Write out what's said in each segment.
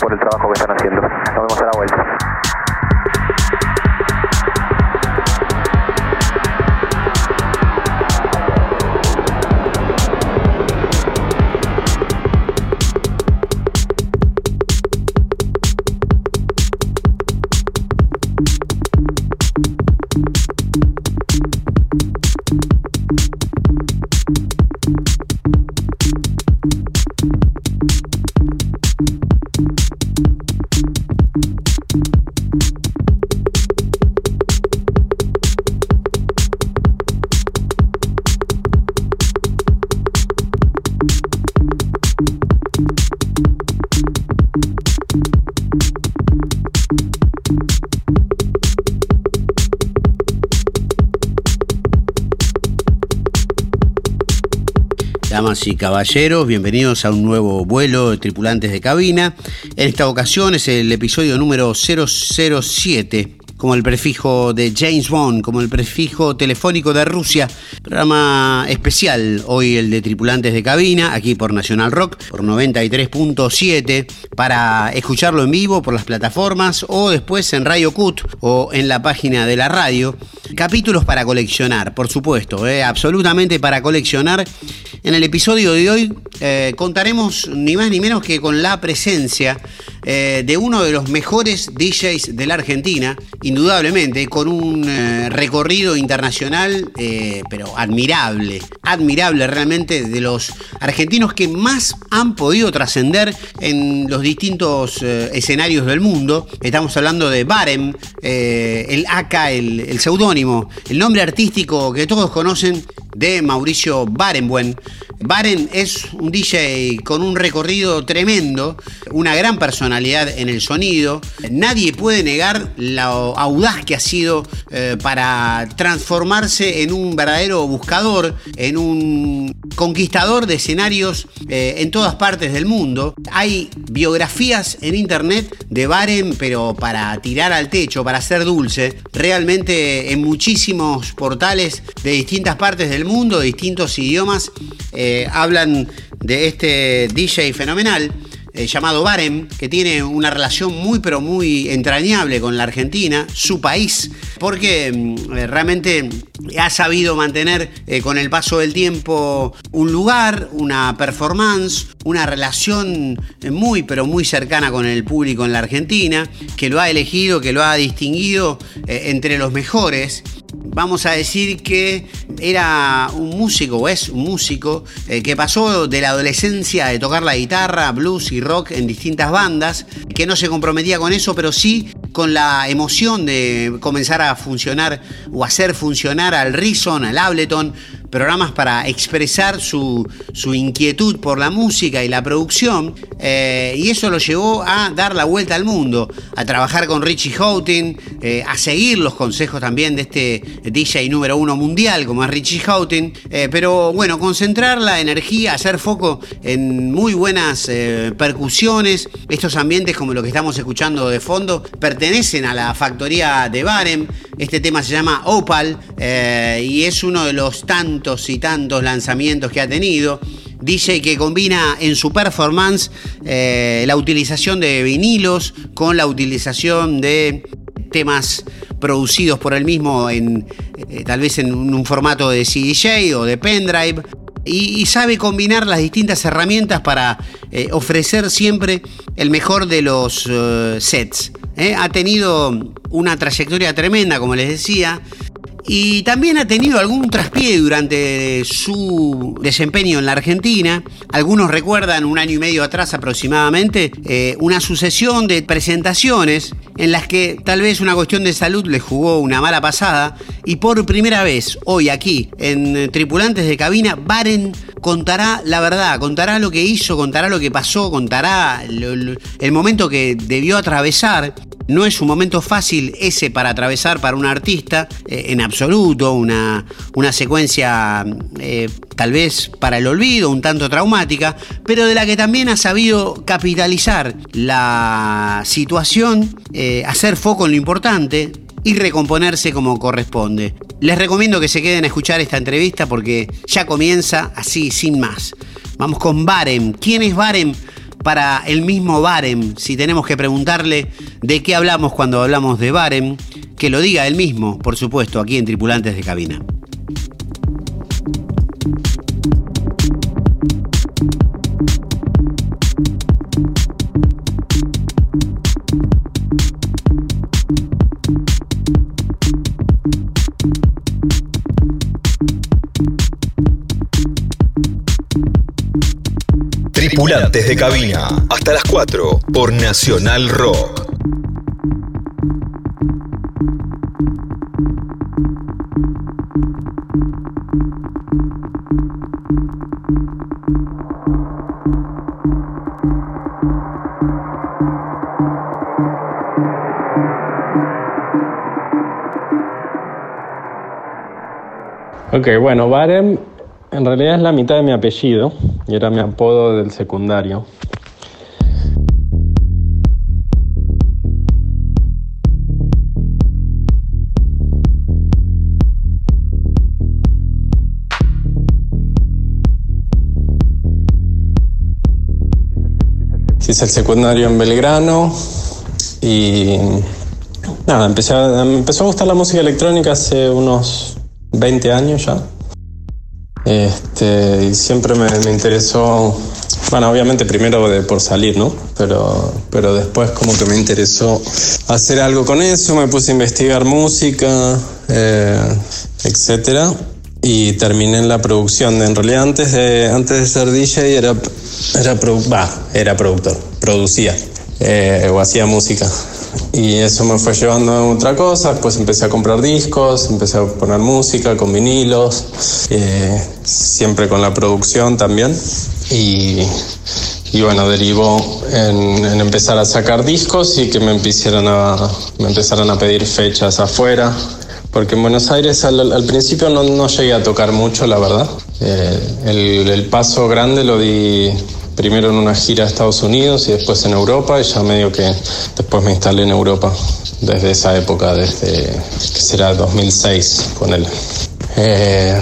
por el trabajo que están haciendo. Damas y caballeros, bienvenidos a un nuevo vuelo de tripulantes de cabina. En esta ocasión es el episodio número 007 como el prefijo de James Bond, como el prefijo telefónico de Rusia. Programa especial hoy el de tripulantes de cabina, aquí por National Rock, por 93.7, para escucharlo en vivo por las plataformas o después en Radio Cut o en la página de la radio. Capítulos para coleccionar, por supuesto, eh, absolutamente para coleccionar. En el episodio de hoy eh, contaremos ni más ni menos que con la presencia eh, de uno de los mejores DJs de la Argentina, indudablemente, con un eh, recorrido internacional, eh, pero admirable, admirable realmente, de los argentinos que más han podido trascender en los distintos escenarios del mundo. Estamos hablando de Barem, el AK, el, el seudónimo, el nombre artístico que todos conocen de Mauricio Barenbuen. Baren es un DJ con un recorrido tremendo, una gran personalidad en el sonido. Nadie puede negar la audaz que ha sido eh, para transformarse en un verdadero buscador, en un conquistador de escenarios eh, en todas partes del mundo. Hay biografías en internet de Baren, pero para tirar al techo, para ser dulce. Realmente en muchísimos portales de distintas partes del mundo, de distintos idiomas, eh, hablan de este DJ fenomenal. Eh, llamado Barem, que tiene una relación muy pero muy entrañable con la Argentina, su país, porque mm, eh, realmente ha sabido mantener eh, con el paso del tiempo un lugar, una performance, una relación muy pero muy cercana con el público en la Argentina, que lo ha elegido, que lo ha distinguido entre los mejores vamos a decir que era un músico, o es un músico, eh, que pasó de la adolescencia de tocar la guitarra, blues y rock en distintas bandas, que no se comprometía con eso, pero sí con la emoción de comenzar a funcionar o hacer funcionar al Rison, al Ableton, programas para expresar su, inquietud por la música y la producción, eh, y eso lo llevó a dar la vuelta al mundo, a trabajar con Richie Houghton, eh, a seguir los consejos también de este DJ número uno mundial como es Richie Houghton, eh, pero bueno, concentrar la energía, hacer foco en muy buenas percusiones, estos ambientes como lo que estamos escuchando de fondo pertenecen a la factoría de Barem, este tema se llama Opal y es uno de los tantos y tantos lanzamientos que ha tenido. DJ que combina en su performance eh, la utilización de vinilos con la utilización de temas producidos por él mismo en eh, tal vez en un, formato de CDJ o de pendrive y, sabe combinar las distintas herramientas para eh, ofrecer siempre el mejor de los sets. Ha tenido una trayectoria tremenda, como les decía, y también ha tenido algún traspié durante su desempeño en la Argentina. Algunos recuerdan un año y medio atrás aproximadamente eh, una sucesión de presentaciones en las que tal vez una cuestión de salud le jugó una mala pasada y por primera vez hoy aquí en Tripulantes de Cabina, Baren contará la verdad, contará lo que hizo, contará lo que pasó, contará el momento que debió atravesar No es un momento fácil ese para atravesar para un artista, eh, en absoluto, una, una secuencia eh, tal vez para el olvido, un tanto traumática, pero de la que también ha sabido capitalizar la situación, eh, hacer foco en lo importante, y recomponerse como corresponde. Les recomiendo que se queden a escuchar esta entrevista porque ya comienza así, sin más. Vamos con Barem. ¿Quién es Barem? Para el mismo Barem, si tenemos que preguntarle de qué hablamos cuando hablamos de Barem, que lo diga él mismo, por supuesto, aquí en Tripulantes de Cabina. Tripulantes de cabina. Hasta las 4 por Nacional Rock. Ok, bueno, Barem en realidad es la mitad de mi apellido y era mi apodo del secundario. Hice el secundario en Belgrano y nada, empecé me empezó a gustar la música electrónica hace unos 20 años ya. Este, y siempre me, interesó, bueno, obviamente primero por salir, ¿no? Pero, pero después como que me interesó hacer algo con eso, me puse a investigar música, eh, etcétera, y terminé en la producción. En realidad antes de, antes ser DJ era, era, era productor, producía eh, o hacía música. Y eso me fue llevando a otra cosa, después empecé a comprar discos, empecé a poner música con vinilos, eh, siempre con la producción también. Y, y bueno, derivó en, empezar a sacar discos y que me empezaran a, me empezaran a pedir fechas afuera. Porque en Buenos Aires al, principio no, no, llegué a tocar mucho, la verdad. Eh, el paso grande lo di primero en una gira a Estados Unidos y después en Europa y ya medio que después me instalé en Europa desde esa época, desde que será 2006 con él. Eh,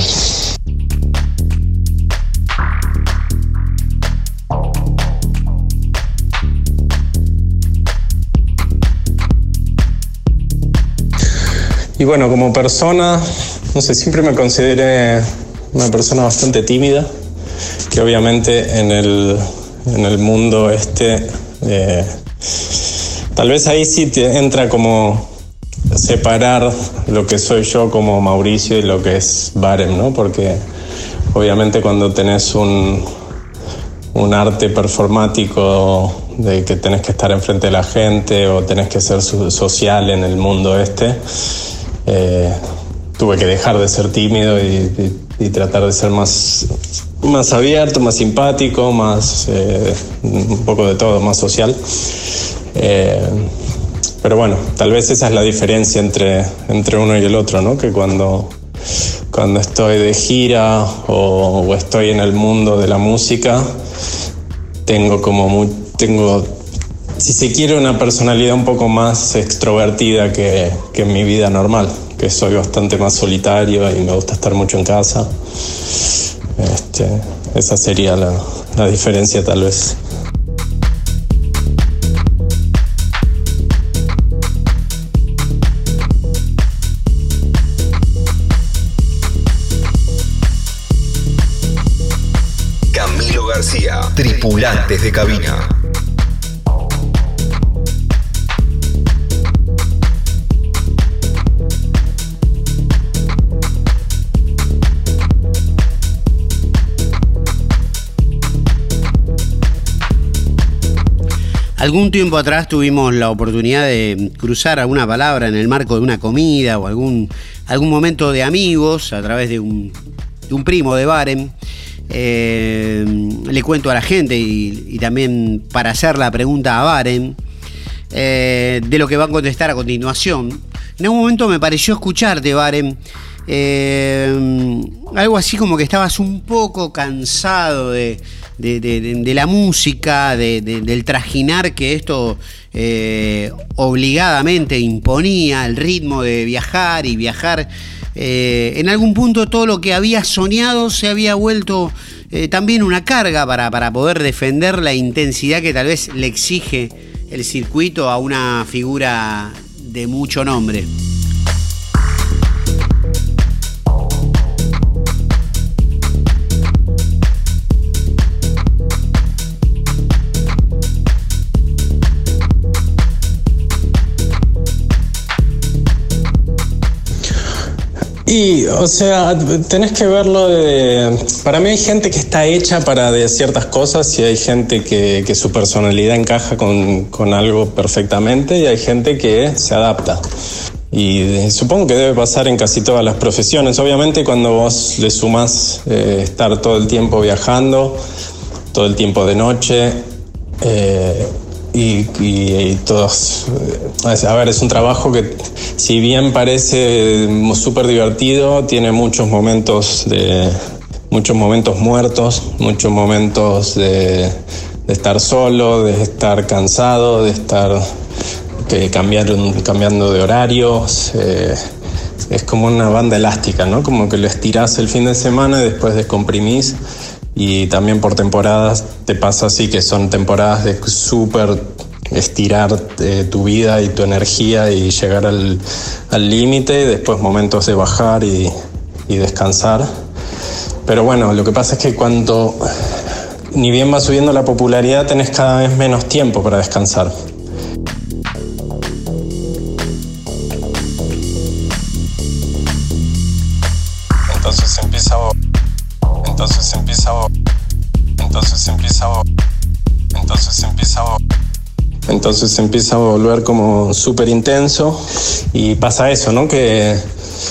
y bueno, como persona, no sé, siempre me consideré una persona bastante tímida que obviamente en el, en el mundo este, eh, tal vez ahí sí te entra como separar lo que soy yo como Mauricio y lo que es Barem, ¿no? Porque obviamente cuando tenés un, un arte performático de que tenés que estar enfrente de la gente o tenés que ser social en el mundo este, eh, tuve que dejar de ser tímido y, y tratar de ser más más abierto, más simpático, más eh, un poco de todo, más social. Eh, pero bueno, tal vez esa es la diferencia entre, entre uno y el otro, ¿no? Que cuando, cuando estoy de gira o, estoy en el mundo de la música, tengo como muy, tengo, si se quiere, una personalidad un poco más extrovertida que, que en mi vida normal, que soy bastante más solitario y me gusta estar mucho en casa. Este, esa sería la, la diferencia tal vez. Camilo García, tripulantes de cabina. Algún tiempo atrás tuvimos la oportunidad de cruzar alguna palabra en el marco de una comida o algún, algún momento de amigos a través de un, primo de Baren. Eh, le cuento a la gente y, también para hacer la pregunta a Baren. eh, de lo que va a contestar a continuación. En algún momento me pareció escucharte, Baren, eh, algo así como que estabas un poco cansado de, la música, del trajinar que esto eh, obligadamente imponía, el ritmo de viajar y viajar. en algún punto todo lo que había soñado se había vuelto también una carga para, para poder defender la intensidad que tal vez le exige el circuito a una figura de mucho nombre. Y, o sea, tenés que verlo de... Para mí hay gente que está hecha para de ciertas cosas y hay gente que, su personalidad encaja con, con, algo perfectamente y hay gente que se adapta. Y supongo que debe pasar en casi todas las profesiones. Obviamente cuando vos le sumas eh, estar todo el tiempo viajando, todo el tiempo de noche, eh, y, todos. Eh, a ver, es un trabajo que, si bien parece súper divertido, tiene muchos momentos de. muchos momentos muertos, muchos momentos de, estar solo, de estar cansado, de estar que cambiando de horarios. Eh, es como una banda elástica, ¿no? Como que lo estirás el fin de semana y después descomprimís y también por temporadas te pasa así que son temporadas de súper estirar eh, tu vida y tu energía y llegar al límite, después momentos de bajar y, y, descansar. Pero bueno, lo que pasa es que cuando ni bien va subiendo la popularidad tenés cada vez menos tiempo para descansar. Empieza entonces empieza entonces empieza a volver como súper intenso y pasa eso, ¿no? Que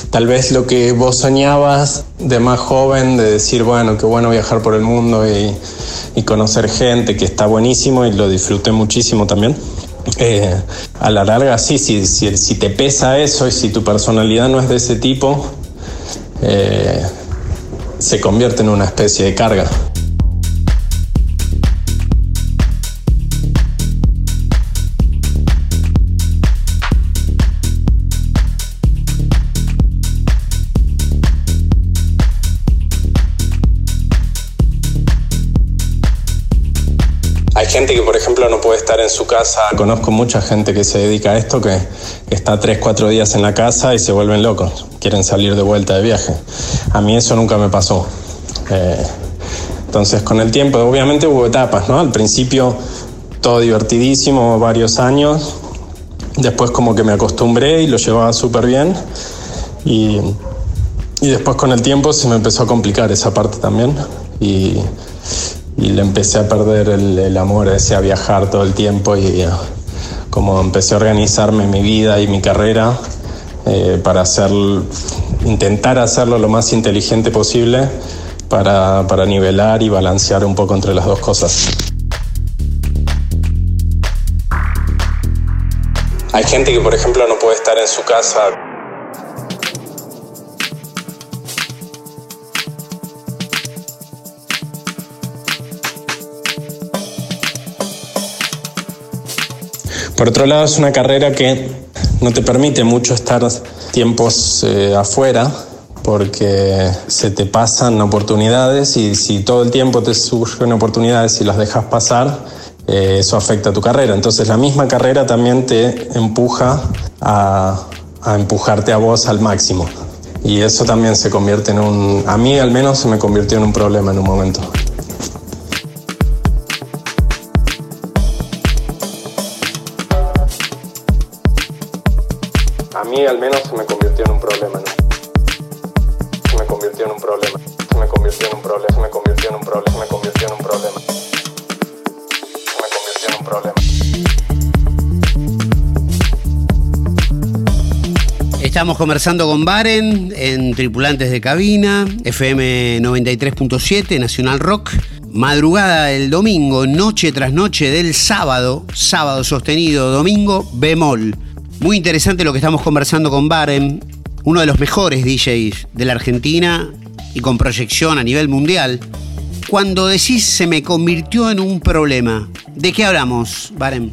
tal vez lo que vos soñabas de más joven, de decir, bueno, qué bueno viajar por el mundo y, conocer gente, que está buenísimo y lo disfruté muchísimo también. Eh, a la larga, sí, si, si, te pesa eso y si tu personalidad no es de ese tipo, eh, se convierte en una especie de carga. Hay gente que, por ejemplo, no puede estar en su casa. Conozco mucha gente que se dedica a esto, que está tres, cuatro días en la casa y se vuelven locos. Quieren salir de vuelta de viaje. A mí eso nunca me pasó. Eh, entonces, con el tiempo, obviamente hubo etapas, ¿no? Al principio, todo divertidísimo, varios años. Después, como que me acostumbré y lo llevaba súper bien. Y, y después, con el tiempo, se me empezó a complicar esa parte también. Y y le empecé a perder el, amor ese a viajar todo el tiempo y eh, como empecé a organizarme mi vida y mi carrera eh, para hacer, intentar hacerlo lo más inteligente posible para, para nivelar y balancear un poco entre las dos cosas. Hay gente que, por ejemplo, no puede estar en su casa Por otro lado, es una carrera que no te permite mucho estar tiempos eh, afuera porque se te pasan oportunidades y si todo el tiempo te surgen oportunidades y las dejas pasar, eh, eso afecta a tu carrera. Entonces la misma carrera también te empuja a, a empujarte a vos al máximo. Y eso también se convierte en un, a mí al menos se me convirtió en un problema en un momento. Al menos se me convirtió en un problema. Se me convirtió en un problema. Se me convirtió en un problema. Se me convirtió en un problema. Se me convirtió en un problema. Se me convirtió en un problema. Estamos conversando con Baren en Tripulantes de Cabina, FM 93.7, Nacional Rock. madrugada del domingo, noche tras noche del sábado, sábado sostenido, domingo bemol. Muy interesante lo que estamos conversando con Baren, uno de los mejores DJs de la Argentina y con proyección a nivel mundial. Cuando decís se me convirtió en un problema, ¿de qué hablamos, Baren?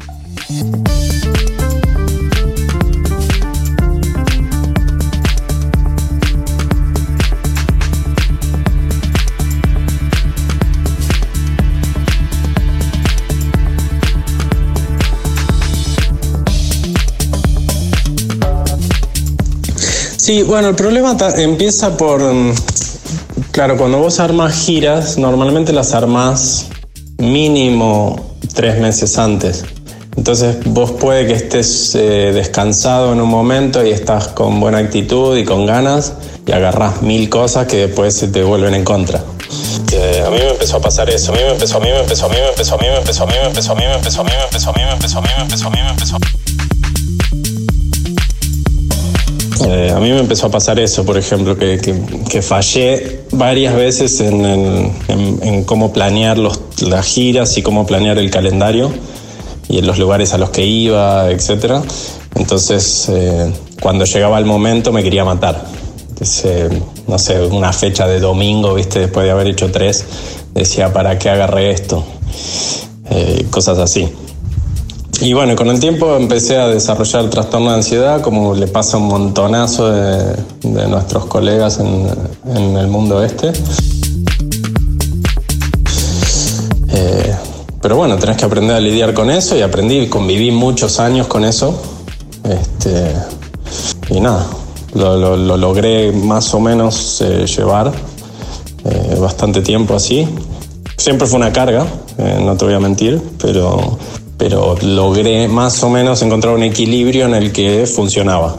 Sí, bueno, el problema empieza por, mm, claro, cuando vos armas giras, normalmente las armás mínimo tres meses antes. Entonces vos puede que estés eh, descansado en un momento y estás con buena actitud y con ganas y agarrás mil cosas que después se te vuelven en contra. a mí me empezó a pasar eso, a mí me empezó, a mí me empezó, a mí me empezó, a mí me empezó, a mí me empezó, a mí me empezó, a mí me empezó, a mí me empezó, a mí me empezó, a mí me empezó. Eh, a mí me empezó a pasar eso, por ejemplo, que, fallé varias veces en, cómo planear los, las giras y cómo planear el calendario y en los lugares a los que iba, etc. Entonces, eh, cuando llegaba el momento me quería matar. no sé, una fecha de domingo, ¿viste? después de haber hecho tres, decía, ¿para qué agarré esto? Eh, cosas así. Y bueno, con el tiempo empecé a desarrollar trastorno de ansiedad, como le pasa a un montonazo de, nuestros colegas en, el mundo este. Eh, pero bueno, tenés que aprender a lidiar con eso y aprendí, conviví muchos años con eso. Este, y nada, lo, logré más o menos eh, llevar eh, bastante tiempo así. Siempre fue una carga, no te voy a mentir, pero pero logré más o menos encontrar un equilibrio en el que funcionaba.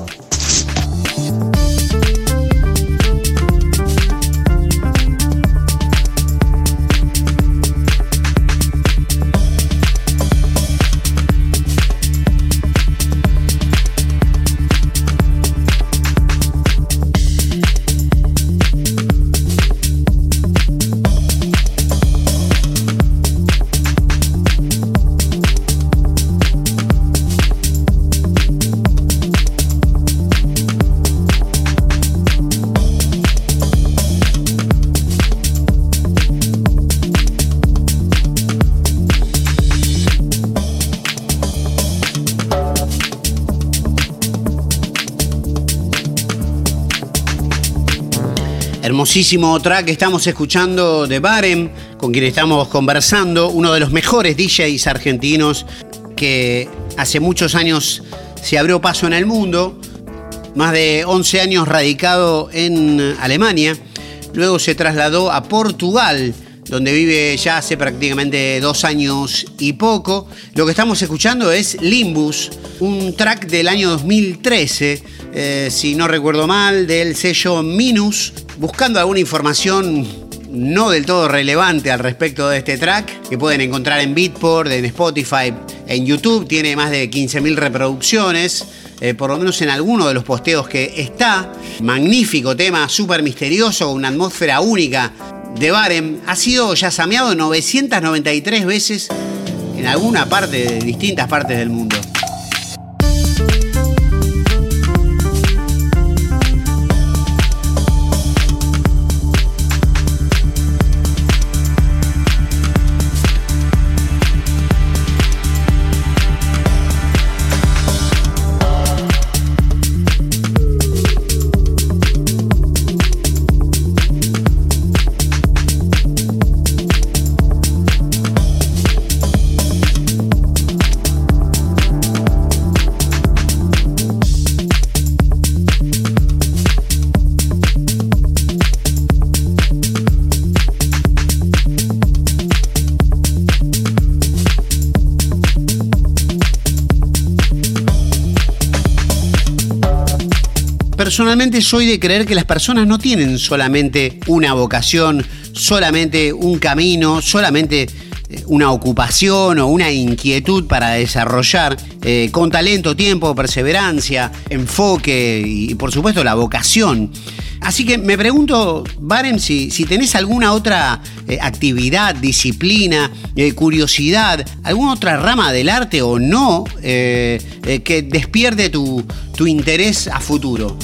Hermosísimo track que estamos escuchando de Barem, con quien estamos conversando, uno de los mejores DJs argentinos que hace muchos años se abrió paso en el mundo, más de 11 años radicado en Alemania, luego se trasladó a Portugal, donde vive ya hace prácticamente dos años y poco. Lo que estamos escuchando es Limbus, un track del año 2013, eh, si no recuerdo mal, del sello Minus, buscando alguna información no del todo relevante al respecto de este track, que pueden encontrar en Beatport, en Spotify, en YouTube, tiene más de 15.000 reproducciones. Eh, por lo menos en alguno de los posteos que está. Magnífico tema, súper misterioso, una atmósfera única de Barem. Ha sido ya sameado 993 veces en alguna parte de distintas partes del mundo. Personalmente soy de creer que las personas no tienen solamente una vocación, solamente un camino, solamente una ocupación o una inquietud para desarrollar eh, con talento, tiempo, perseverancia, enfoque y, por supuesto la vocación. Así que me pregunto, Barem, si, si tenés alguna otra eh, actividad, disciplina, eh, curiosidad, alguna otra rama del arte o no que despierte tu interés a futuro.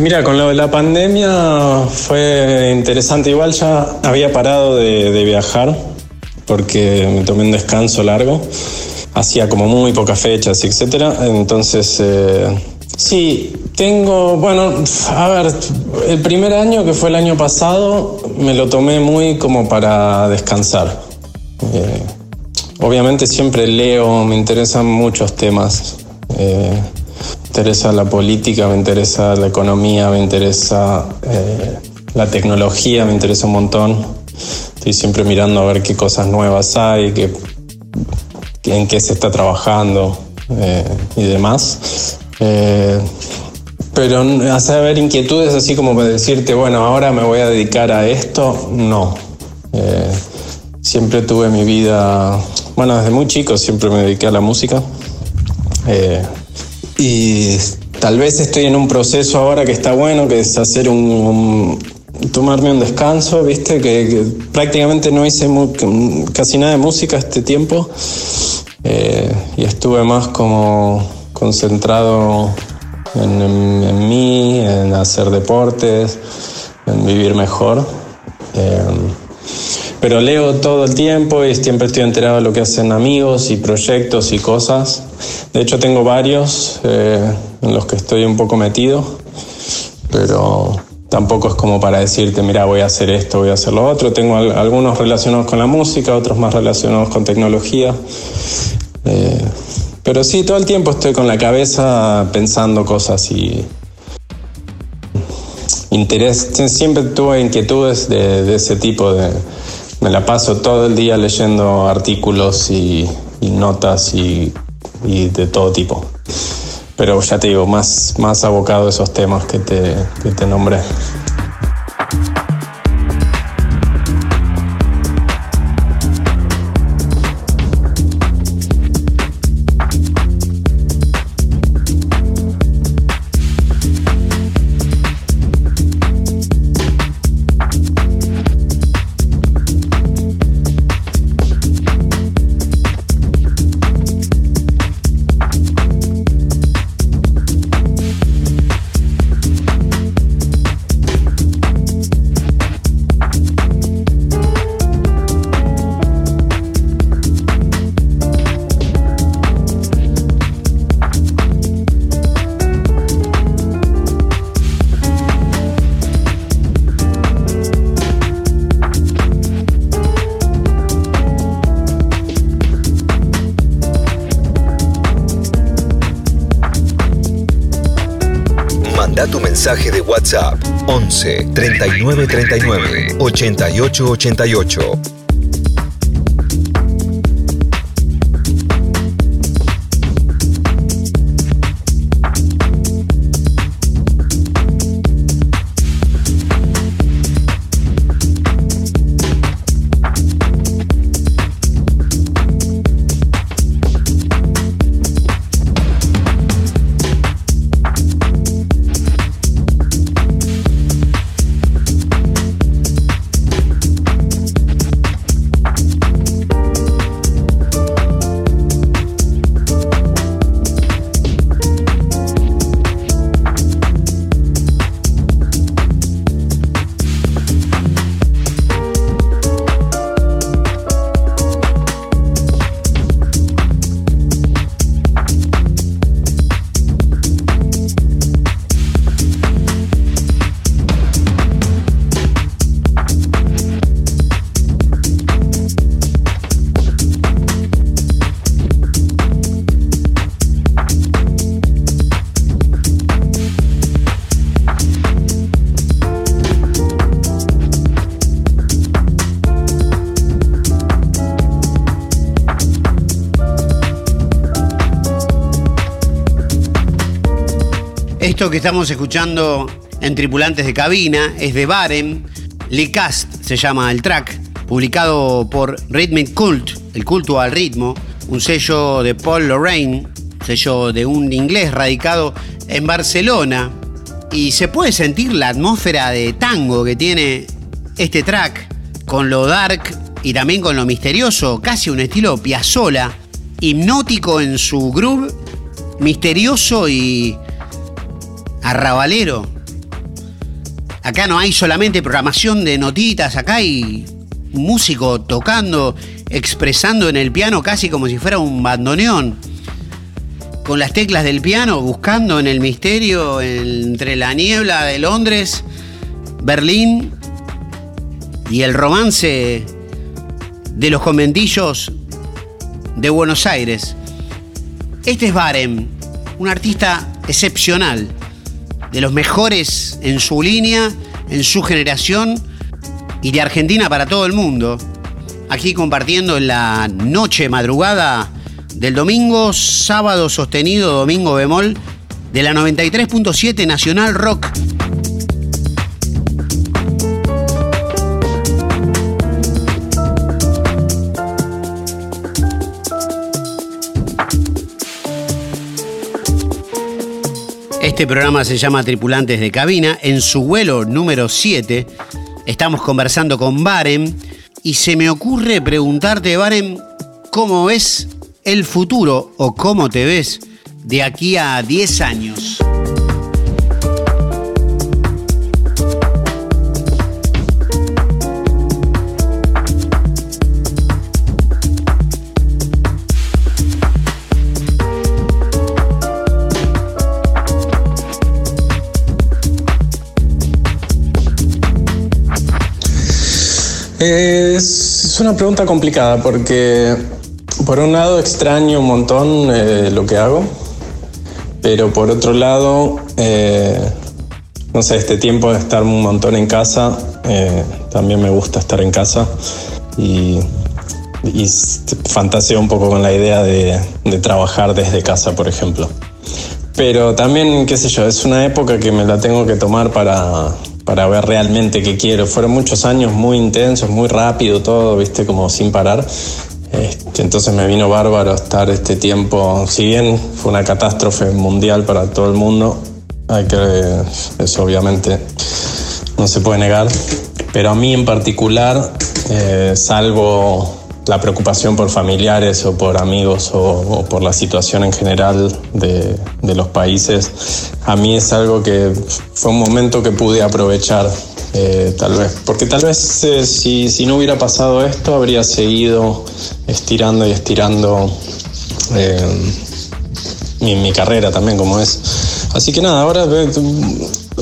Mira, con lo de la pandemia fue interesante. Igual ya había parado de, viajar porque me tomé un descanso largo. Hacía como muy pocas fechas, etcétera. Entonces, eh, sí, tengo, bueno, a ver, el primer año que fue el año pasado me lo tomé muy como para descansar. Eh, obviamente siempre leo, me interesan muchos temas. Eh, interesa la política, me interesa la economía, me interesa eh, la tecnología, me interesa un montón. Estoy siempre mirando a ver qué cosas nuevas hay, qué, en qué se está trabajando eh, y demás. Eh, pero hacer ver inquietudes así como decirte, bueno, ahora me voy a dedicar a esto, no. siempre tuve mi vida, bueno, desde muy chico siempre me dediqué a la música. Y tal vez estoy en un proceso ahora que está bueno, que es hacer un, tomarme un descanso, viste, que, prácticamente no hice casi nada de música este tiempo eh, y estuve más como concentrado en, mí, en hacer deportes, en vivir mejor. Eh, pero leo todo el tiempo y siempre estoy enterado de lo que hacen amigos y proyectos y cosas. De hecho tengo varios eh, en los que estoy un poco metido, pero tampoco es como para decirte, mira, voy a hacer esto, voy a hacer lo otro. Tengo algunos relacionados con la música, otros más relacionados con tecnología. Eh, pero sí, todo el tiempo estoy con la cabeza pensando cosas y interés. Siempre tuve inquietudes de ese tipo de me la paso todo el día leyendo artículos y, notas y, de todo tipo. Pero ya te digo, más, más abocado a esos temas que te, que te nombré. Mensaje de WhatsApp 11 39 39 88 88. Que estamos escuchando en Tripulantes de Cabina es de Barem. Licast se llama el track, publicado por Rhythmic Cult, el culto al ritmo, un sello de Paul Lorraine, sello de un inglés radicado en Barcelona. Y se puede sentir la atmósfera de tango que tiene este track, con lo dark y también con lo misterioso, casi un estilo Piazzolla, hipnótico en su groove, misterioso y arrabalero. Acá no hay solamente programación de notitas, acá hay un músico tocando, expresando en el piano casi como si fuera un bandoneón. Con las teclas del piano, buscando en el misterio entre la niebla de Londres, Berlín y el romance de los conventillos de Buenos Aires. Este es Barem, un artista excepcional de los mejores en su línea, en su generación y de Argentina para todo el mundo. Aquí compartiendo en la noche madrugada del domingo, sábado sostenido, domingo bemol, de la 93.7 Nacional Rock. Este programa se llama Tripulantes de Cabina. En su vuelo número 7 estamos conversando con Barem y se me ocurre preguntarte, Barem, ¿cómo ves el futuro o cómo te ves de aquí a 10 años? Es una pregunta complicada porque por un lado extraño un montón eh, lo que hago, pero por otro lado, eh, no sé, este tiempo de estar un montón en casa, eh, también me gusta estar en casa y, fantaseo un poco con la idea de, de trabajar desde casa, por ejemplo. Pero también, qué sé yo, es una época que me la tengo que tomar para, para ver realmente qué quiero. Fueron muchos años muy intensos, muy rápido todo, viste, como sin parar. Este, entonces me vino bárbaro estar este tiempo, si bien fue una catástrofe mundial para todo el mundo, hay que, eso obviamente no se puede negar, pero a mí en particular, eh, salvo la preocupación por familiares o por amigos o, por la situación en general de, los países, a mí es algo que fue un momento que pude aprovechar eh, tal vez, porque tal vez eh, si, no hubiera pasado esto habría seguido estirando y estirando eh, mi, mi, carrera también como es. Así que nada, ahora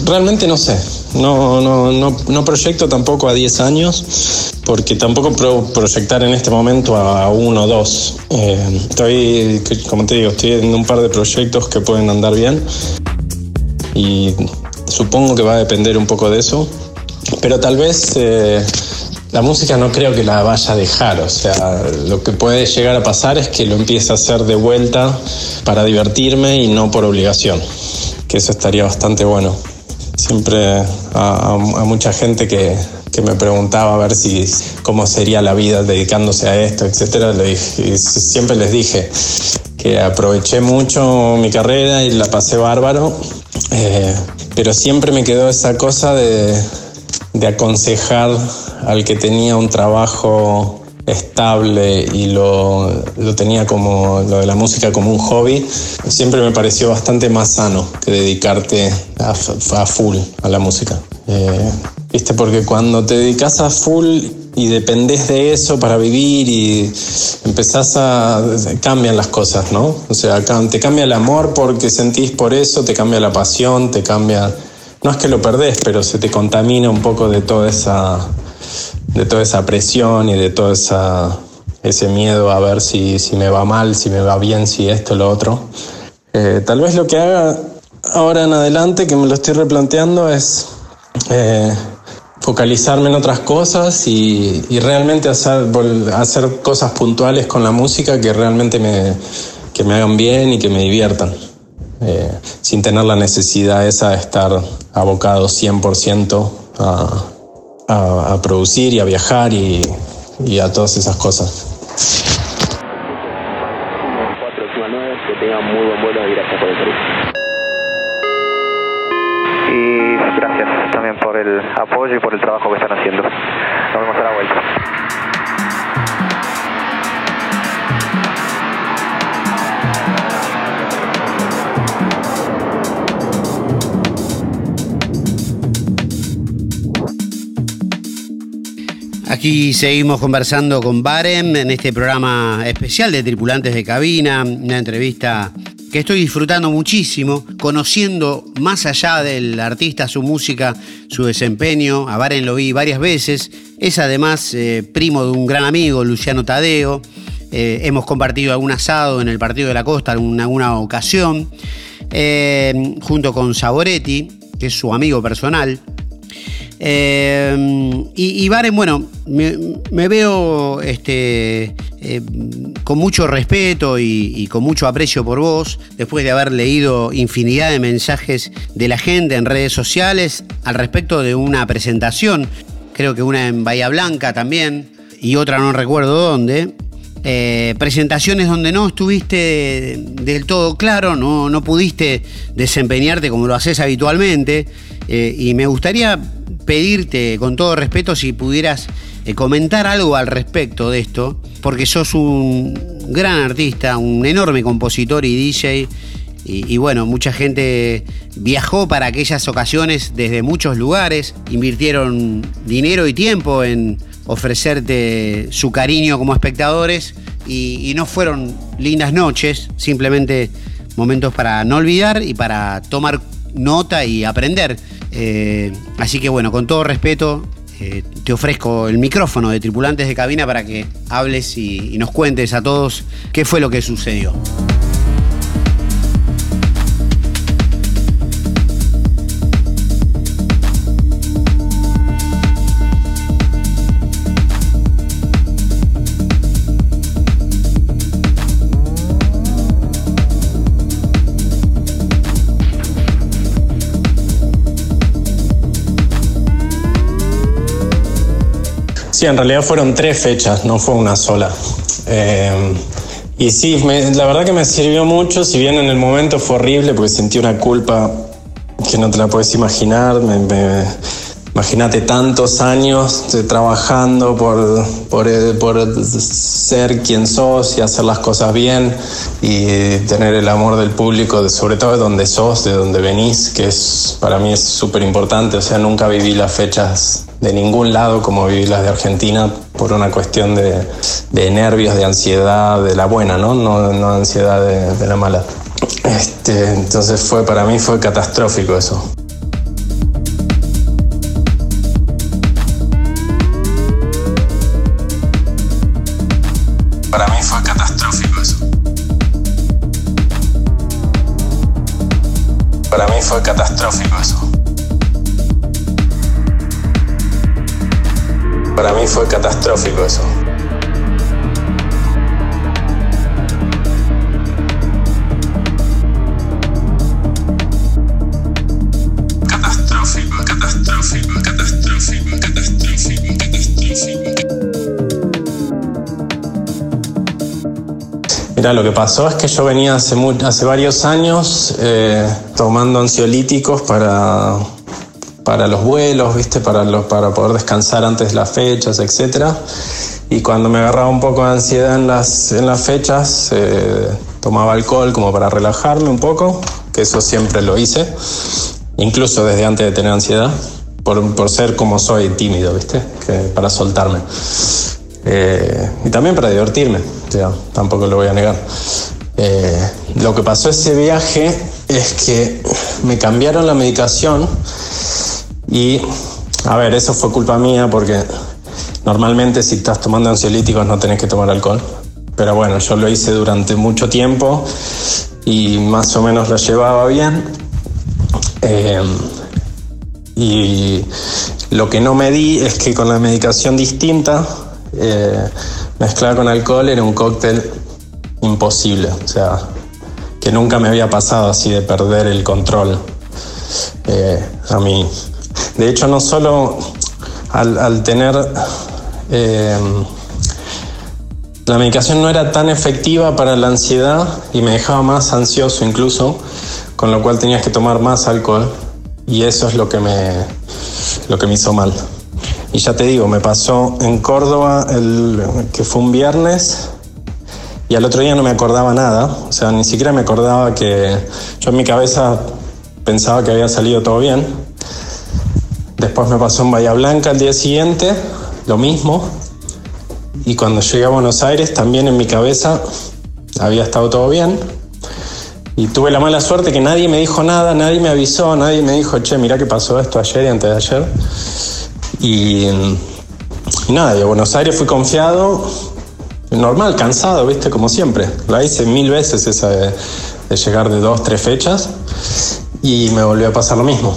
realmente no sé, no, no, no, no proyecto tampoco a 10 años, porque tampoco puedo proyectar en este momento a uno o dos. Eh, estoy, como te digo, estoy en un par de proyectos que pueden andar bien y supongo que va a depender un poco de eso, pero tal vez eh, la música no creo que la vaya a dejar, o sea, lo que puede llegar a pasar es que lo empiece a hacer de vuelta para divertirme y no por obligación, que eso estaría bastante bueno siempre a, mucha gente que, me preguntaba a ver si cómo sería la vida dedicándose a esto, etcétera, le y siempre les dije que aproveché mucho mi carrera y la pasé bárbaro, eh, pero siempre me quedó esa cosa de, de aconsejar al que tenía un trabajo estable y lo, tenía como lo de la música como un hobby, siempre me pareció bastante más sano que dedicarte a, full a la música. Eh, ¿Viste? Porque cuando te dedicas a full y dependes de eso para vivir y empezás a... cambian las cosas, ¿no? O sea, te cambia el amor porque sentís por eso, te cambia la pasión, te cambia... No es que lo perdés, pero se te contamina un poco de toda esa de toda esa presión y de todo esa, ese miedo a ver si, si, me va mal, si me va bien, si esto, lo otro. Eh, tal vez lo que haga ahora en adelante, que me lo estoy replanteando, es eh, focalizarme en otras cosas y, y, realmente hacer, hacer cosas puntuales con la música que realmente me, que me hagan bien y que me diviertan. eh, sin tener la necesidad esa de estar abocado 100% a, a, producir y a viajar y, y a todas esas cosas. 489, que tengan muy buen vuelo por el servicio. Y gracias también por el apoyo y por el trabajo que están haciendo. Aquí seguimos conversando con Barem en este programa especial de Tripulantes de Cabina, una entrevista que estoy disfrutando muchísimo, conociendo más allá del artista, su música, su desempeño. A Baren lo vi varias veces. Es además eh, primo de un gran amigo, Luciano Tadeo. Eh, hemos compartido algún asado en el Partido de la Costa en alguna ocasión, eh, junto con Saboretti, que es su amigo personal. Eh, y, y, Baren, bueno, me, veo este, eh, con mucho respeto y, con mucho aprecio por vos, después de haber leído infinidad de mensajes de la gente en redes sociales al respecto de una presentación, creo que una en Bahía Blanca también, y otra no recuerdo dónde. Eh, presentaciones donde no estuviste del todo claro, no, no pudiste desempeñarte como lo haces habitualmente, y me gustaría pedirte con todo respeto si pudieras eh, comentar algo al respecto de esto, porque sos un gran artista, un enorme compositor y DJ. Y, bueno, mucha gente viajó para aquellas ocasiones desde muchos lugares, invirtieron dinero y tiempo en ofrecerte su cariño como espectadores y, y no fueron lindas noches, simplemente momentos para no olvidar y para tomar nota y aprender. Eh, así que bueno, con todo respeto, eh, te ofrezco el micrófono de tripulantes de cabina para que hables y, y nos cuentes a todos qué fue lo que sucedió. Sí, en realidad fueron tres fechas, no fue una sola. Eh, y sí, la verdad que me sirvió mucho, si bien en el momento fue horrible porque sentí una culpa que no te la puedes imaginar. Me, imagínate tantos años trabajando por, por, ser quien sos y hacer las cosas bien y tener el amor del público, sobre todo de donde sos, de donde venís, que es para mí es súper importante. O sea, nunca viví las fechas de ningún lado como viví las de Argentina por una cuestión de, de nervios, de ansiedad, de la buena, ¿no? No, no ansiedad de, de la mala. Este, entonces fue para mí fue catastrófico eso. Fue catastrófico eso. Para mí fue catastrófico eso. Mira, lo que pasó es que yo venía hace, muy, hace varios años eh, tomando ansiolíticos para para los vuelos, ¿viste? Para, para poder descansar antes de las fechas, etc. Y cuando me agarraba un poco de ansiedad en las, en las fechas, eh, tomaba alcohol como para relajarme un poco, que eso siempre lo hice, incluso desde antes de tener ansiedad, por, por ser como soy tímido, ¿viste? Que para soltarme. Eh, y también para divertirme, o sea, tampoco lo voy a negar. Eh, lo que pasó ese viaje es que me cambiaron la medicación y, a ver, eso fue culpa mía porque normalmente si estás tomando ansiolíticos no tenés que tomar alcohol. Pero bueno, yo lo hice durante mucho tiempo y más o menos lo llevaba bien. Eh, y lo que no me di es que con la medicación distinta, eh, mezclada con alcohol, era un cóctel imposible. O sea, que nunca me había pasado así de perder el control. Eh, a mí, de hecho, no solo al, tener eh, la medicación no era tan efectiva para la ansiedad y me dejaba más ansioso incluso, con lo cual tenías que tomar más alcohol y eso es lo que me, lo que me hizo mal. Y ya te digo, me pasó en Córdoba, que fue un viernes, y al otro día no me acordaba nada, o sea, ni siquiera me acordaba que yo en mi cabeza pensaba que había salido todo bien. Después me pasó en Bahía Blanca el día siguiente, lo mismo. Y cuando llegué a Buenos Aires también en mi cabeza había estado todo bien. Y tuve la mala suerte que nadie me dijo nada, nadie me avisó, nadie me dijo, che, mira qué pasó esto ayer y antes de ayer. Y, nada, de Buenos Aires fui confiado, normal, cansado, viste, como siempre. La hice mil veces esa de, llegar de dos, tres fechas y me volvió a pasar lo mismo.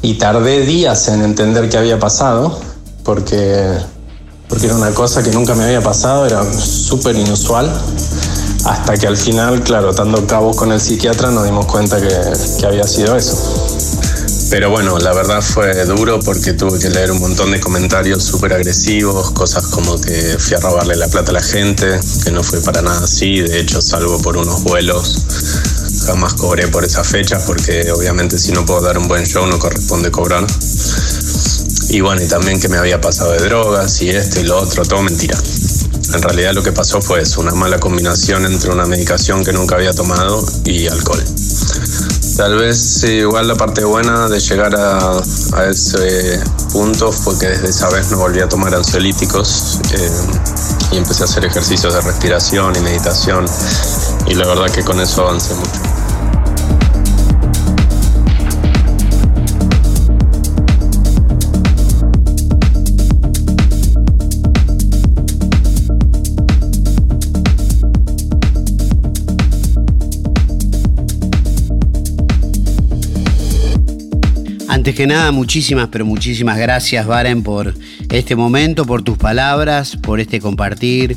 Y tardé días en entender qué había pasado, porque, porque era una cosa que nunca me había pasado, era súper inusual. Hasta que al final, claro, dando cabos con el psiquiatra, nos dimos cuenta que, que había sido eso. Pero bueno, la verdad fue duro porque tuve que leer un montón de comentarios súper agresivos, cosas como que fui a robarle la plata a la gente, que no fue para nada así, de hecho salvo por unos vuelos, jamás cobré por esa fecha porque obviamente si no puedo dar un buen show no corresponde cobrar. Y bueno, y también que me había pasado de drogas y esto y lo otro, todo mentira. En realidad lo que pasó fue eso, una mala combinación entre una medicación que nunca había tomado y alcohol. Tal vez igual la parte buena de llegar a, ese punto fue que desde esa vez no volví a tomar ansiolíticos eh, y empecé a hacer ejercicios de respiración y meditación y la verdad que con eso avancé mucho. Antes que nada, muchísimas, pero muchísimas gracias, Varen, por este momento, por tus palabras, por este compartir,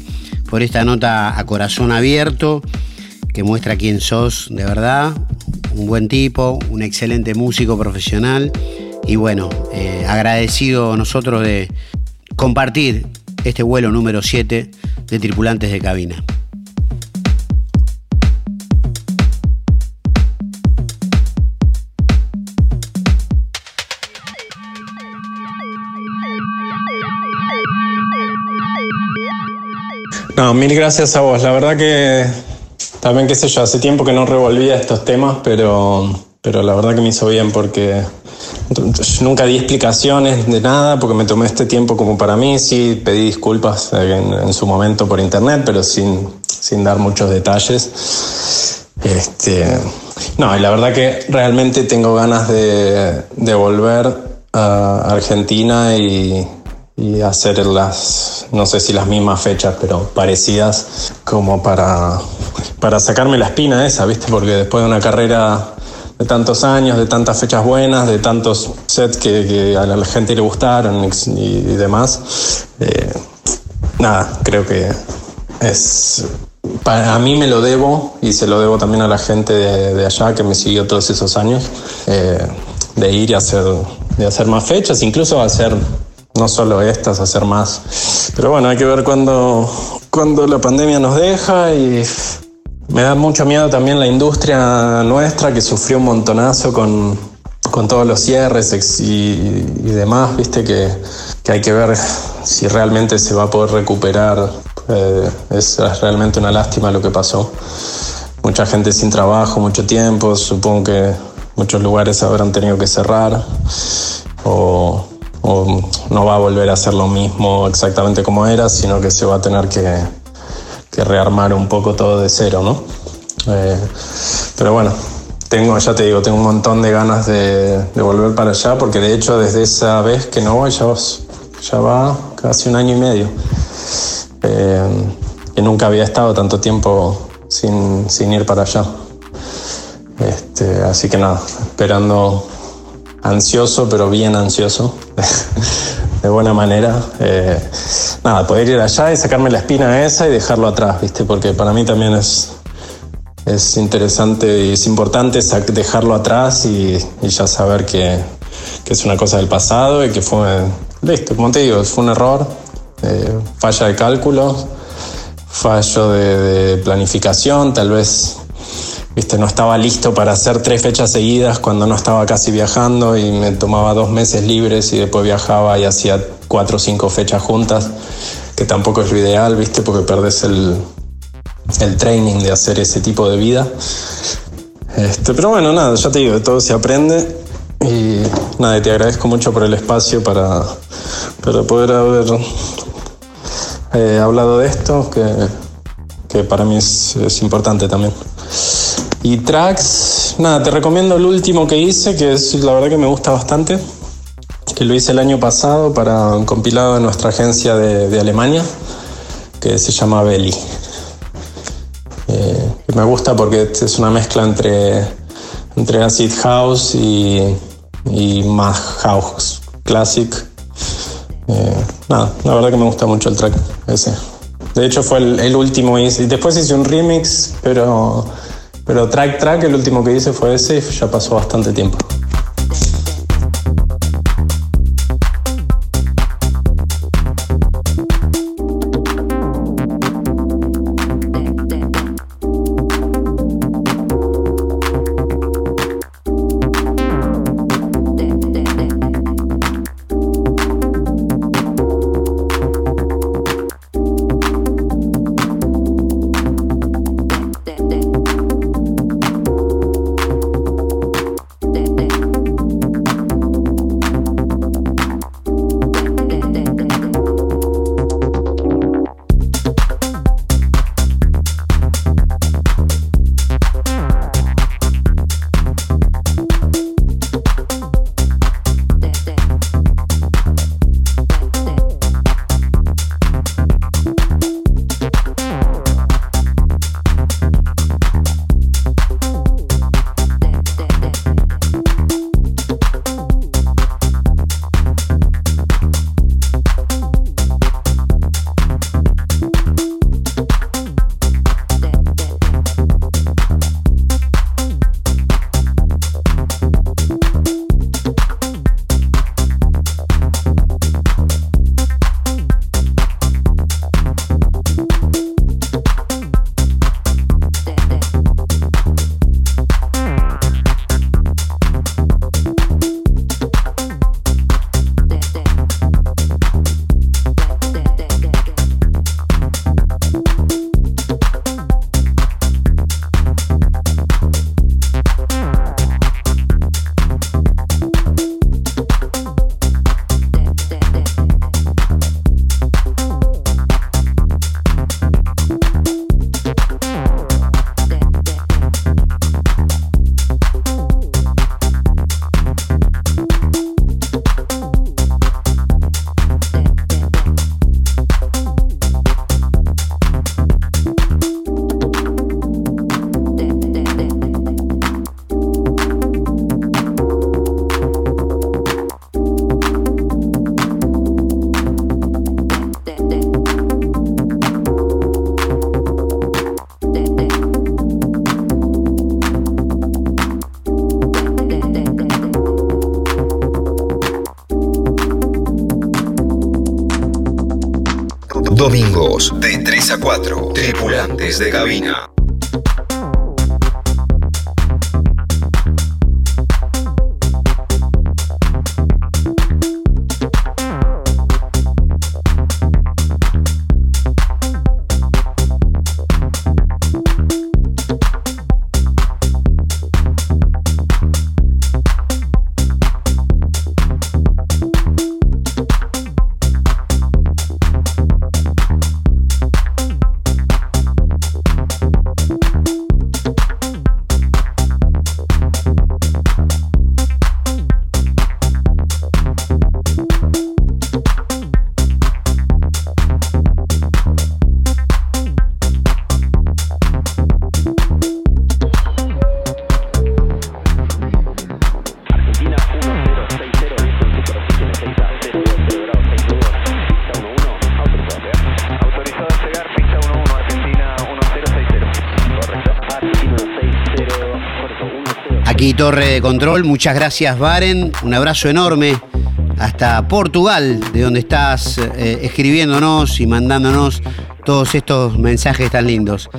por esta nota a corazón abierto que muestra quién sos de verdad. Un buen tipo, un excelente músico profesional. Y bueno, eh, agradecido nosotros de compartir este vuelo número 7 de tripulantes de cabina. No, mil gracias a vos. La verdad que también, qué sé yo, hace tiempo que no revolvía estos temas, pero, pero la verdad que me hizo bien porque nunca di explicaciones de nada porque me tomé este tiempo como para mí. Sí, pedí disculpas en, su momento por internet, pero sin, sin dar muchos detalles. Este, no, y la verdad que realmente tengo ganas de, de volver a Argentina y, y hacer las, no sé si las mismas fechas, pero parecidas, como para, para sacarme la espina esa, ¿viste? Porque después de una carrera de tantos años, de tantas fechas buenas, de tantos sets que, a la gente le gustaron y, demás, eh, nada, creo que es para mí me lo debo y se lo debo también a la gente de, allá que me siguió todos esos años, eh, de ir y hacer, de hacer más fechas, incluso hacer no solo estas, hacer más. Pero bueno, hay que ver cuando la pandemia nos deja y me da mucho miedo también la industria nuestra que sufrió un montonazo con, con todos los cierres y, demás, viste que, que, hay que ver si realmente se va a poder recuperar. Eh, es, es realmente una lástima lo que pasó. Mucha gente sin trabajo, mucho tiempo, supongo que muchos lugares habrán tenido que cerrar o o no va a volver a ser lo mismo exactamente como era, sino que se va a tener que, rearmar un poco todo de cero, ¿no? Eh, pero bueno, tengo, ya te digo, tengo un montón de ganas de, volver para allá, porque de hecho desde esa vez que no voy ya, ya va casi un año y medio. Eh, que nunca había estado tanto tiempo sin, ir para allá. Este, así que nada, esperando ansioso, pero bien ansioso, de buena manera. Eh, nada, poder ir allá y sacarme la espina esa y dejarlo atrás, ¿viste? Porque para mí también es, es interesante y es importante dejarlo atrás y, ya saber que, que, es una cosa del pasado y que fue, listo, como te digo, fue un error, eh, falla de cálculo, fallo de, planificación, tal vez Viste, no estaba listo para hacer tres fechas seguidas cuando no estaba casi viajando y me tomaba dos meses libres y después viajaba y hacía cuatro o cinco fechas juntas, que tampoco es lo ideal, ¿viste? porque perdes el, el training de hacer ese tipo de vida. Este, pero bueno, nada, ya te digo, todo se aprende y nada, te agradezco mucho por el espacio para, para poder haber eh, hablado de esto, que, que para mí es, es, importante también. Y tracks, nada, te recomiendo el último que hice, que es la verdad que me gusta bastante, que lo hice el año pasado para un compilado de nuestra agencia de, de Alemania, que se llama Belly. Eh, me gusta porque es una mezcla entre, entre acid house y, y house classic. Eh, nada, la verdad que me gusta mucho el track ese. De hecho fue el, último, y después hice un remix, pero, pero track track, el último que hice fue ese y ya pasó bastante tiempo. De cabina. Torre de Control, muchas gracias Baren, un abrazo enorme hasta Portugal, de donde estás eh, escribiéndonos y mandándonos todos estos mensajes tan lindos.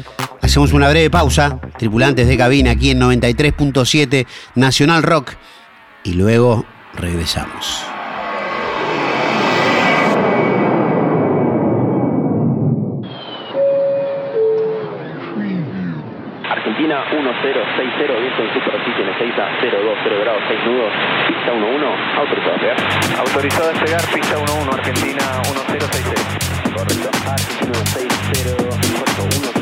Hacemos una breve pausa, tripulantes de cabina aquí en 93.7 Nacional Rock y luego regresamos. Argentina 1060, viento en superficie Ezeiza 020 grados 6 nudos, pista 11, autorizado a despegar. Autorizado a despegar, pista 11, Argentina 1060. Correcto. Argentina 160, correcto, 1060,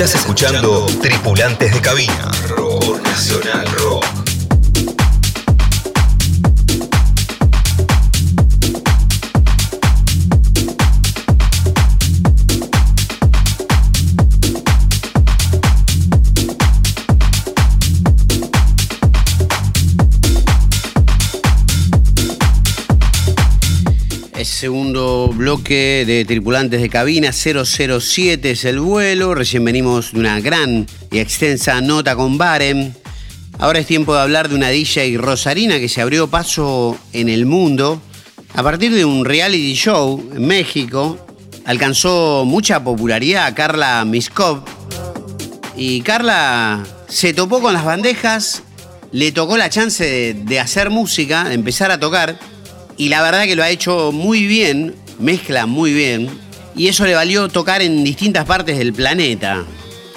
Estás escuchando Tripulantes de Cabina. Bloque de tripulantes de cabina 007 es el vuelo. Recién venimos de una gran y extensa nota con Baren. Ahora es tiempo de hablar de una DJ rosarina que se abrió paso en el mundo a partir de un reality show en México. Alcanzó mucha popularidad Carla Miskov. Y Carla se topó con las bandejas, le tocó la chance de, de hacer música, de empezar a tocar. Y la verdad que lo ha hecho muy bien, mezcla muy bien. Y eso le valió tocar en distintas partes del planeta.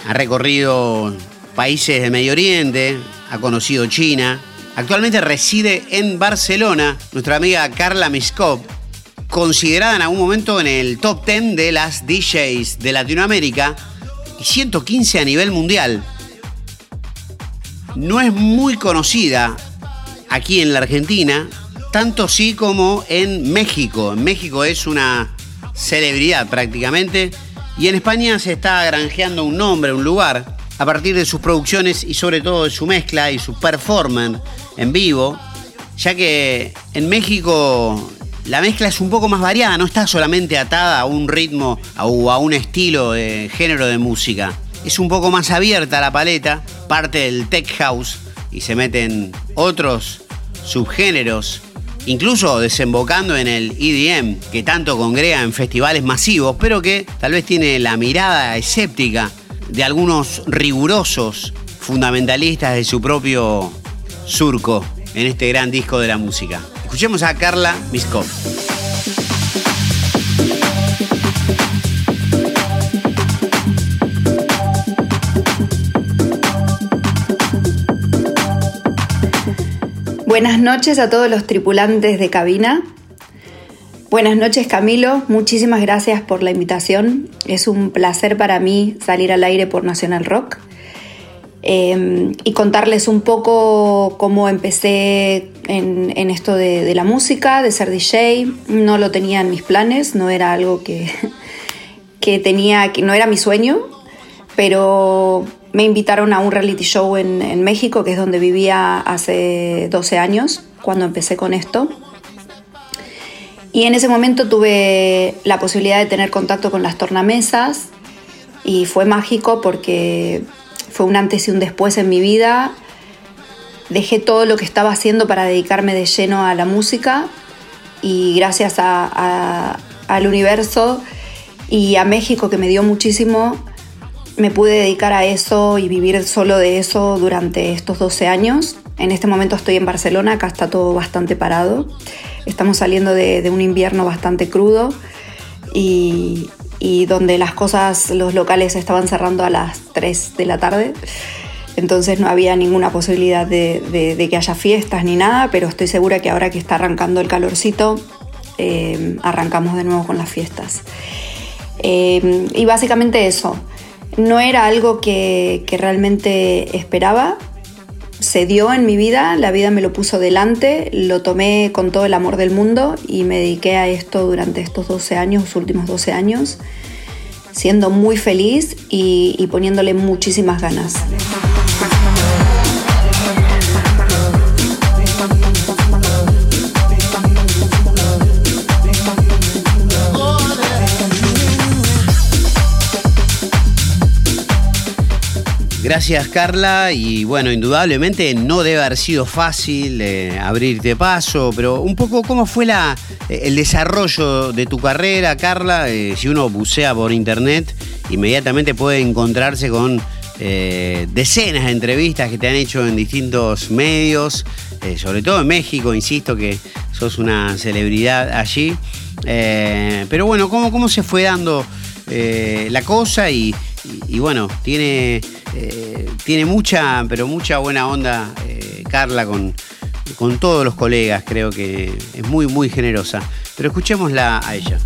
Ha recorrido países de Medio Oriente, ha conocido China. Actualmente reside en Barcelona. Nuestra amiga Carla Miskov, considerada en algún momento en el top 10 de las DJs de Latinoamérica y 115 a nivel mundial. No es muy conocida aquí en la Argentina, tanto sí como en México. En México es una celebridad prácticamente y en España se está granjeando un nombre, un lugar, a partir de sus producciones y sobre todo de su mezcla y su performance en vivo, ya que en México la mezcla es un poco más variada, no está solamente atada a un ritmo o a un estilo de género de música. Es un poco más abierta la paleta, parte del tech house y se meten otros subgéneros incluso desembocando en el EDM, que tanto congrega en festivales masivos, pero que tal vez tiene la mirada escéptica de algunos rigurosos fundamentalistas de su propio surco en este gran disco de la música. Escuchemos a Carla Miskov. Buenas noches a todos los tripulantes de cabina. Buenas noches Camilo, muchísimas gracias por la invitación. Es un placer para mí salir al aire por Nacional Rock eh, y contarles un poco cómo empecé en, en esto de, de, la música, de ser DJ. No lo tenía en mis planes, no era algo que, que tenía, que no era mi sueño, pero me invitaron a un reality show en, México, que es donde vivía hace 12 años, cuando empecé con esto. Y en ese momento tuve la posibilidad de tener contacto con las tornamesas y fue mágico porque fue un antes y un después en mi vida. Dejé todo lo que estaba haciendo para dedicarme de lleno a la música y gracias al universo y a México que me dio muchísimo, me pude dedicar a eso y vivir solo de eso durante estos 12 años. En este momento estoy en Barcelona, acá está todo bastante parado. Estamos saliendo de, un invierno bastante crudo y, donde las cosas, los locales estaban cerrando a las 3 de la tarde. Entonces no había ninguna posibilidad de que haya fiestas ni nada, pero estoy segura que ahora que está arrancando el calorcito, eh, arrancamos de nuevo con las fiestas. Eh, y básicamente eso, no era algo que, realmente esperaba. Se dio en mi vida, la vida me lo puso delante, lo tomé con todo el amor del mundo y me dediqué a esto durante estos 12 años, los últimos 12 años. siendo muy feliz y, y poniéndole muchísimas ganas. Gracias Carla. Y bueno, indudablemente no debe haber sido fácil eh, abrirte paso, pero un poco cómo fue la, eh, el desarrollo de tu carrera Carla, Eh, si uno bucea por internet inmediatamente puede encontrarse con decenas de entrevistas que te han hecho en distintos medios, sobre todo en México, insisto que sos una celebridad allí, pero bueno, ¿cómo, cómo se fue dando la cosa y, y- bueno, tiene, eh, tiene mucha, pero mucha buena onda eh, Carla con, con todos los colegas, creo que es muy, muy generosa. Pero escuchémosla a ella.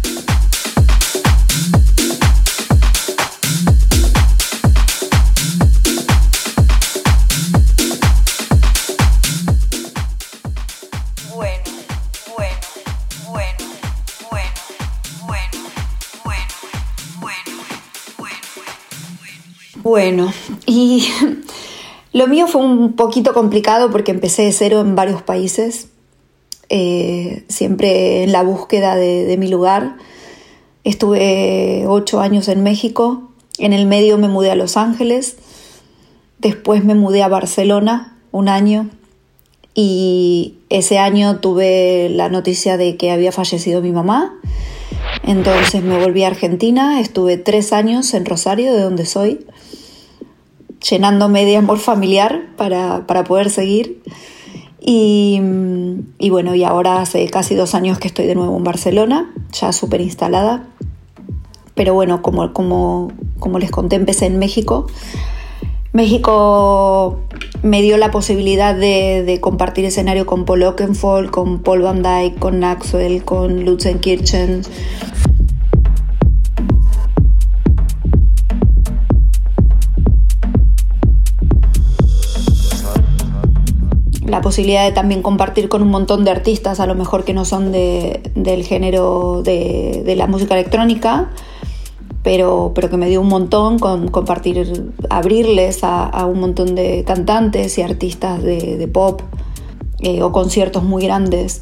Bueno. Y lo mío fue un poquito complicado porque empecé de cero en varios países, eh, siempre en la búsqueda de, de mi lugar. Estuve ocho años en México, en el medio me mudé a Los Ángeles, después me mudé a Barcelona un año y ese año tuve la noticia de que había fallecido mi mamá. Entonces me volví a Argentina, estuve tres años en Rosario, de donde soy, llenándome de amor familiar para, para poder seguir. Y, y bueno, y ahora hace casi dos años que estoy de nuevo en Barcelona, ya súper instalada. Pero bueno, como, como, como les conté, empecé en México. México me dio la posibilidad de, de compartir escenario con Paul Oakenfold, con Paul Van Dyke, con Maxwell, con Lutzenkirchen. La posibilidad de también compartir con un montón de artistas, a lo mejor que no son de, del género de, de la música electrónica, pero, pero que me dio un montón con compartir, abrirles a, a un montón de cantantes y artistas de, de pop eh, o conciertos muy grandes.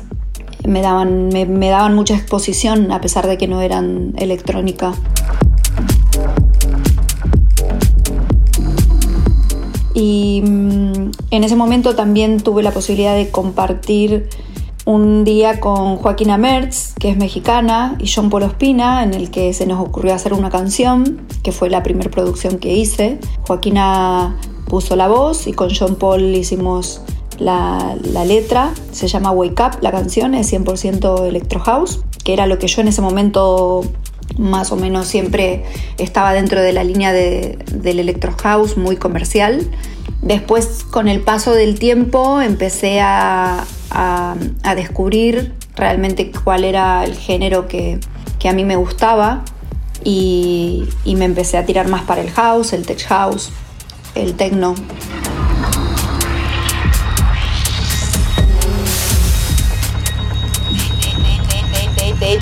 Me daban, me, me daban mucha exposición a pesar de que no eran electrónica. Y mm, en ese momento también tuve la posibilidad de compartir un día con Joaquina Mertz, que es mexicana, y John Paul Ospina, en el que se nos ocurrió hacer una canción, que fue la primera producción que hice. Joaquina puso la voz y con John Paul hicimos la, la letra. Se llama Wake Up, la canción es 100% Electro House, que era lo que yo en ese momento más o menos siempre estaba dentro de la línea de, del Electro House, muy comercial. Después, con el paso del tiempo, empecé a, a, a descubrir realmente cuál era el género que, que a mí me gustaba y, y, me empecé a tirar más para el house, el tech house, el techno.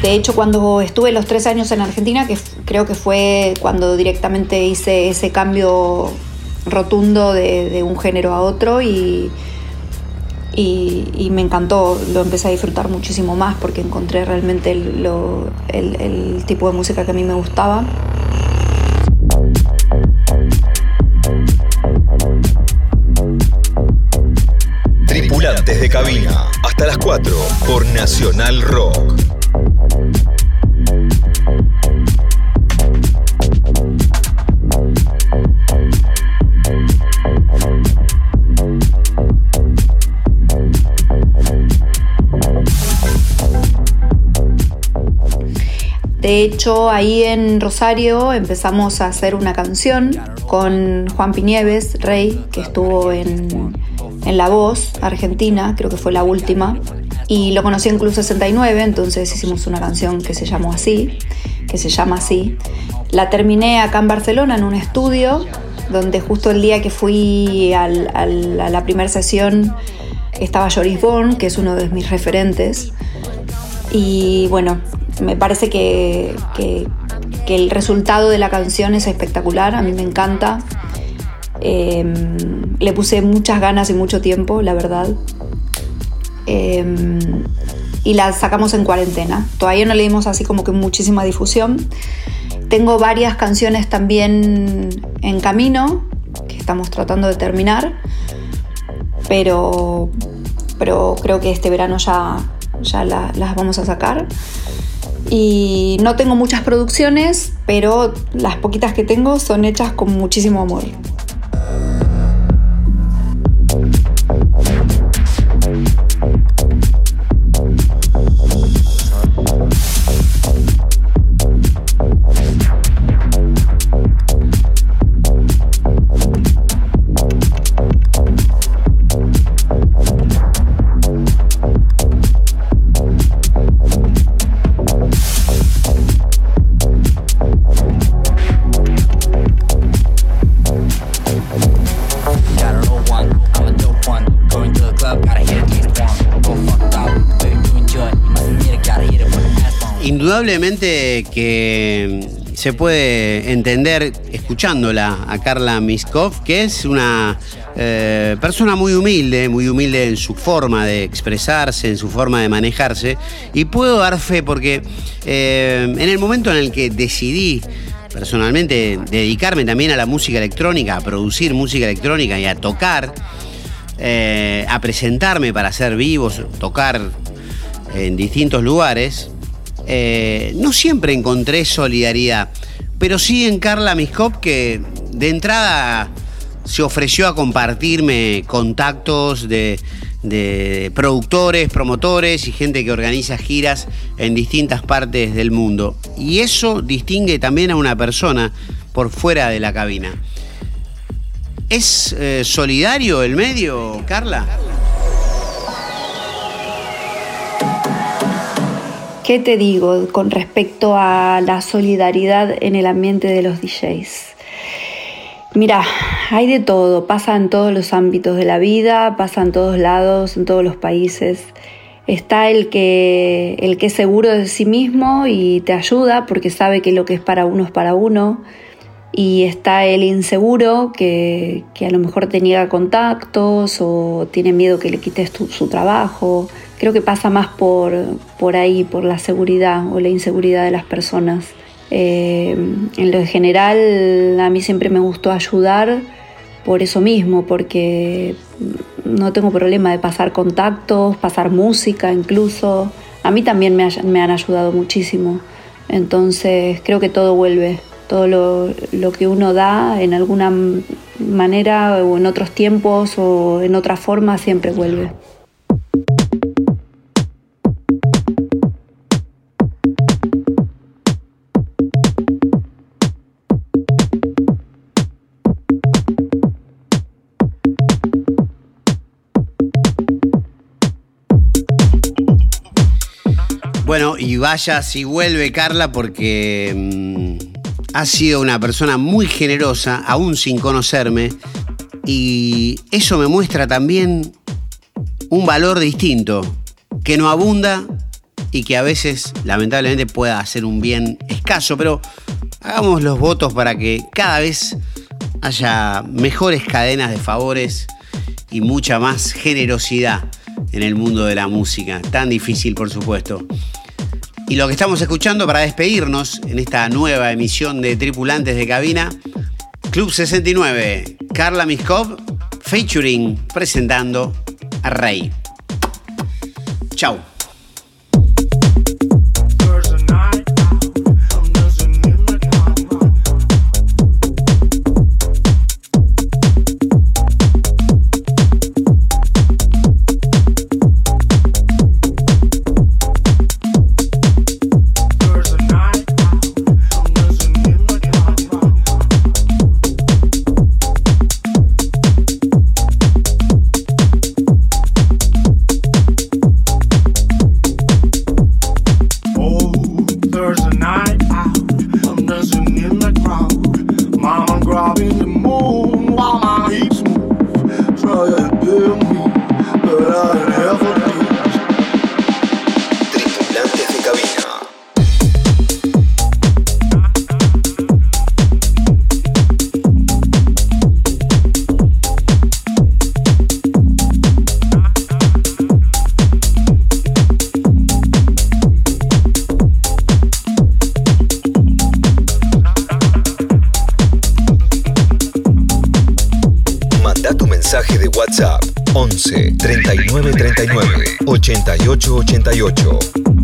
De hecho, cuando estuve los tres años en Argentina, que creo que fue cuando directamente hice ese cambio rotundo de, un género a otro y, y, me encantó, lo empecé a disfrutar muchísimo más porque encontré realmente el, el tipo de música que a mí me gustaba. Tripulantes de cabina, hasta las 4 por Nacional Rock. De hecho, ahí en Rosario empezamos a hacer una canción con Juan Pinieves, Rey, que estuvo en, en La Voz, Argentina, creo que fue la última. Y lo conocí en Club 69, entonces hicimos una canción que se llamó así, que se llama así. La terminé acá en Barcelona en un estudio, donde justo el día que fui a la primera sesión estaba Joris Bourne, que es uno de mis referentes. Y bueno, me parece que, que, el resultado de la canción es espectacular, a mí me encanta. Eh, le puse muchas ganas y mucho tiempo, la verdad. Eh, y la sacamos en cuarentena. Todavía no le dimos así como que muchísima difusión. Tengo varias canciones también en camino que estamos tratando de terminar, pero, pero creo que este verano ya, ya la- las vamos a sacar. Y no tengo muchas producciones, pero las poquitas que tengo son hechas con muchísimo amor. Indudablemente que se puede entender escuchándola a Carla Miskov, que es una eh, persona muy humilde, muy humilde en su forma de expresarse, en su forma de manejarse, y puedo dar fe porque eh, en el momento en el que decidí personalmente dedicarme también a la música electrónica, a producir música electrónica y a tocar, eh, a presentarme para hacer vivos, tocar en distintos lugares, eh, no siempre encontré solidaridad, pero sí en Carla Miskop que de entrada se ofreció a compartirme contactos de, productores, promotores y gente que organiza giras en distintas partes del mundo. Y eso distingue también a una persona por fuera de la cabina. ¿Es eh, solidario el medio, Carla? ¿Qué te digo con respecto a la solidaridad en el ambiente de los DJs? Mira, hay de todo, pasa en todos los ámbitos de la vida, pasa en todos lados, en todos los países. Está el que, el que es seguro de sí mismo y te ayuda porque sabe que lo que es para uno es para uno. Y está el inseguro que, que a lo mejor te niega contactos o tiene miedo que le quites su trabajo. Creo que pasa más por, por ahí, por la seguridad o la inseguridad de las personas. Eh, en lo general, a mí siempre me gustó ayudar por eso mismo, porque no tengo problema de pasar contactos, pasar música incluso. A mí también me, me han ayudado muchísimo. Entonces creo que todo vuelve, todo lo, lo que uno da en alguna manera o en otros tiempos o en otra forma siempre vuelve. Y vaya si vuelve Carla porque mm, ha sido una persona muy generosa, aún sin conocerme, y eso me muestra también un valor distinto, que no abunda y que a veces lamentablemente pueda hacer un bien escaso, pero hagamos los votos para que cada vez haya mejores cadenas de favores y mucha más generosidad en el mundo de la música, tan difícil por supuesto. Y lo que estamos escuchando para despedirnos en esta nueva emisión de Tripulantes de Cabina, Club 69, Carla Miskov, featuring, presentando a Rey. Chau. WhatsApp 11 39 39 88 88.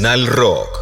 Nacional Rock.